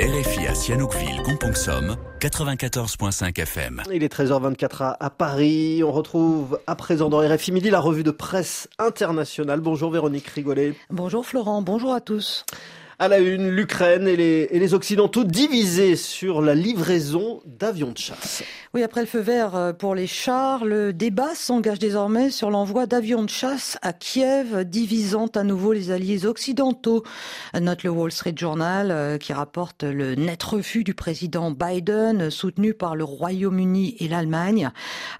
RFI à Sihanoukville, Compong-Somme, 94.5 FM. Il est 13h24 à, à Paris. On retrouve à présent dans RFI Midi la revue de presse internationale. Bonjour Véronique Rigolet. Bonjour Florent, bonjour à tous. À la une, l'Ukraine et les, Occidentaux divisés sur la livraison d'avions de chasse. Oui, après le feu vert euh, pour les chars, le débat s'engage désormais sur l'envoi d'avions de chasse à Kiev, divisant à nouveau les alliés occidentaux. Note le Wall Street Journal euh, qui rapporte le net refus du président Biden, soutenu par le Royaume-Uni et l'Allemagne,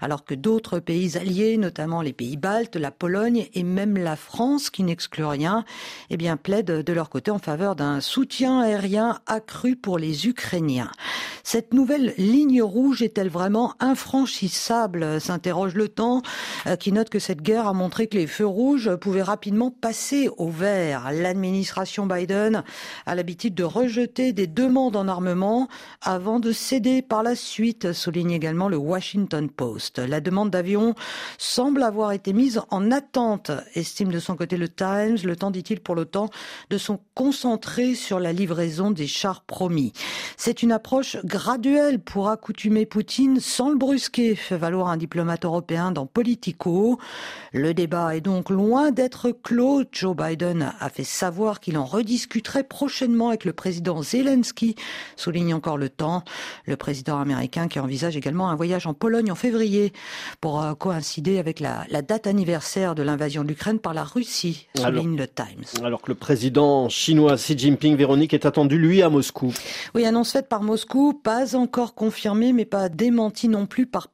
alors que d'autres pays alliés, notamment les pays baltes, la Pologne et même la France, qui n'exclut rien, eh bien, plaident de leur côté en faveur d'un soutien aérien accru pour les Ukrainiens. Cette nouvelle ligne rouge est-elle vraiment infranchissable s'interroge le temps, euh, qui note que cette guerre a montré que les feux rouges pouvaient rapidement passer au vert. L'administration Biden a l'habitude de rejeter des demandes en armement avant de céder par la suite, souligne également le Washington Post. La demande d'avion semble avoir été mise en attente, estime de son côté le Times, le temps dit-il pour l'OTAN de son consentement sur la livraison des chars promis. C'est une approche graduelle pour accoutumer Poutine sans le brusquer, fait valoir un diplomate européen dans Politico. Le débat est donc loin d'être clos. Joe Biden a fait savoir qu'il en rediscuterait prochainement avec le président Zelensky, souligne encore le temps. Le président américain qui envisage également un voyage en Pologne en février pour euh, coïncider avec la, date anniversaire de l'invasion de l'Ukraine par la Russie, souligne le Times. Alors que le président chinois Xi Jinping, Véronique, est attendu, lui, à Moscou. Oui, annonce faite par Moscou, pas encore confirmée, mais pas démentie non plus par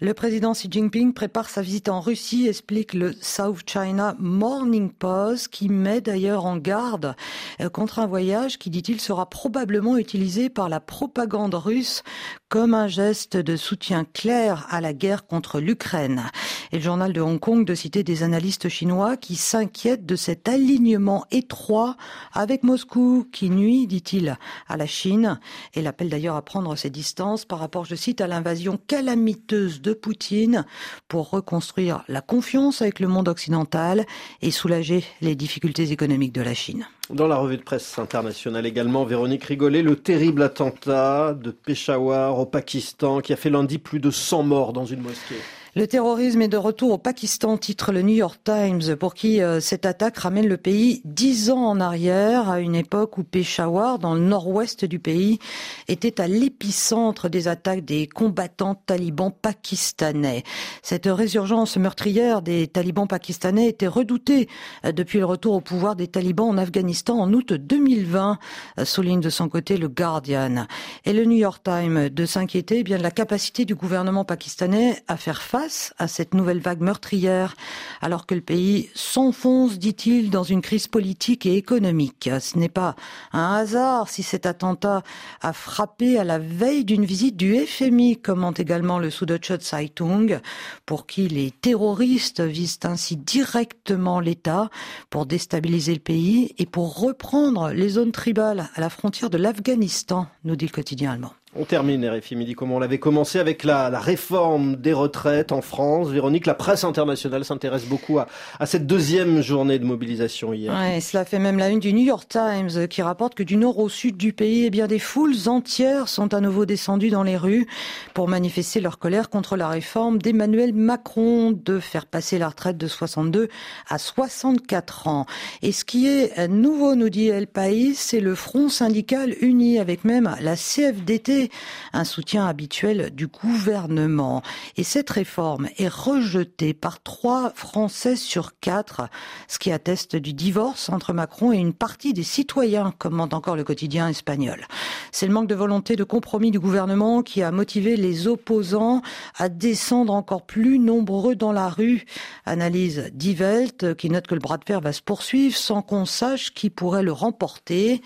Le président Xi Jinping prépare sa visite en Russie, explique le South China Morning Post, qui met d'ailleurs en garde euh, contre un voyage qui, dit-il, sera probablement utilisé par la propagande russe comme un geste de soutien clair à la guerre contre l'Ukraine. Et le journal de Hong Kong de citer des analystes chinois qui s'inquiètent de cet alignement étroit avec Moscou qui nuit, dit-il, à la Chine et l'appelle d'ailleurs à prendre ses distances par rapport, je cite, à l'invasion calamiteuse de Poutine pour reconstruire la confiance avec le monde occidental et soulager les difficultés économiques de la Chine. Dans la revue de presse internationale également, Véronique Rigolet, le terrible attentat de Peshawar au Pakistan qui a fait lundi plus de 100 morts dans une mosquée. Le terrorisme est de retour au Pakistan, titre le New York Times, pour qui euh, cette attaque ramène le pays dix ans en arrière, à une époque où Peshawar, dans le nord-ouest du pays, était à l'épicentre des attaques des combattants talibans pakistanais. Cette résurgence meurtrière des talibans pakistanais était redoutée euh, depuis le retour au pouvoir des talibans en Afghanistan en août 2020, euh, souligne de son côté le Guardian. Et le New York Times de s'inquiéter eh bien de la capacité du gouvernement pakistanais à faire face à cette nouvelle vague meurtrière, alors que le pays s'enfonce, dit-il, dans une crise politique et économique. Ce n'est pas un hasard si cet attentat a frappé à la veille d'une visite du FMI, commente également le Süddeutsche Zeitung, pour qui les terroristes visent ainsi directement l'État pour déstabiliser le pays et pour reprendre les zones tribales à la frontière de l'Afghanistan, nous dit le quotidien allemand. On termine RFI Midi comme on l'avait commencé avec la, réforme des retraites en France. Véronique, la presse internationale s'intéresse beaucoup à, cette deuxième journée de mobilisation hier. Ouais, cela fait même la une du New York Times qui rapporte que du nord au sud du pays, eh bien des foules entières sont à nouveau descendues dans les rues pour manifester leur colère contre la réforme d'Emmanuel Macron de faire passer la retraite de 62 à 64 ans. Et ce qui est nouveau, nous dit El País, c'est le Front syndical uni avec même la CFDT un soutien habituel du gouvernement. Et cette réforme est rejetée par trois Français sur quatre, ce qui atteste du divorce entre Macron et une partie des citoyens, commente encore le quotidien espagnol. C'est le manque de volonté de compromis du gouvernement qui a motivé les opposants à descendre encore plus nombreux dans la rue. Analyse d'Ivelt qui note que le bras de fer va se poursuivre sans qu'on sache qui pourrait le remporter.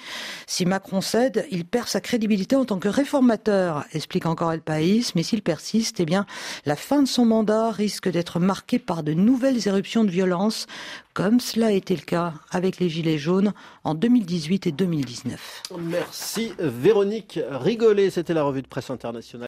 Si Macron cède, il perd sa crédibilité en tant que réformateur explique encore El País, mais s'il persiste, eh bien, la fin de son mandat risque d'être marquée par de nouvelles éruptions de violence, comme cela a été le cas avec les Gilets jaunes en 2018 et 2019. Merci Véronique Rigolet, c'était la revue de presse internationale.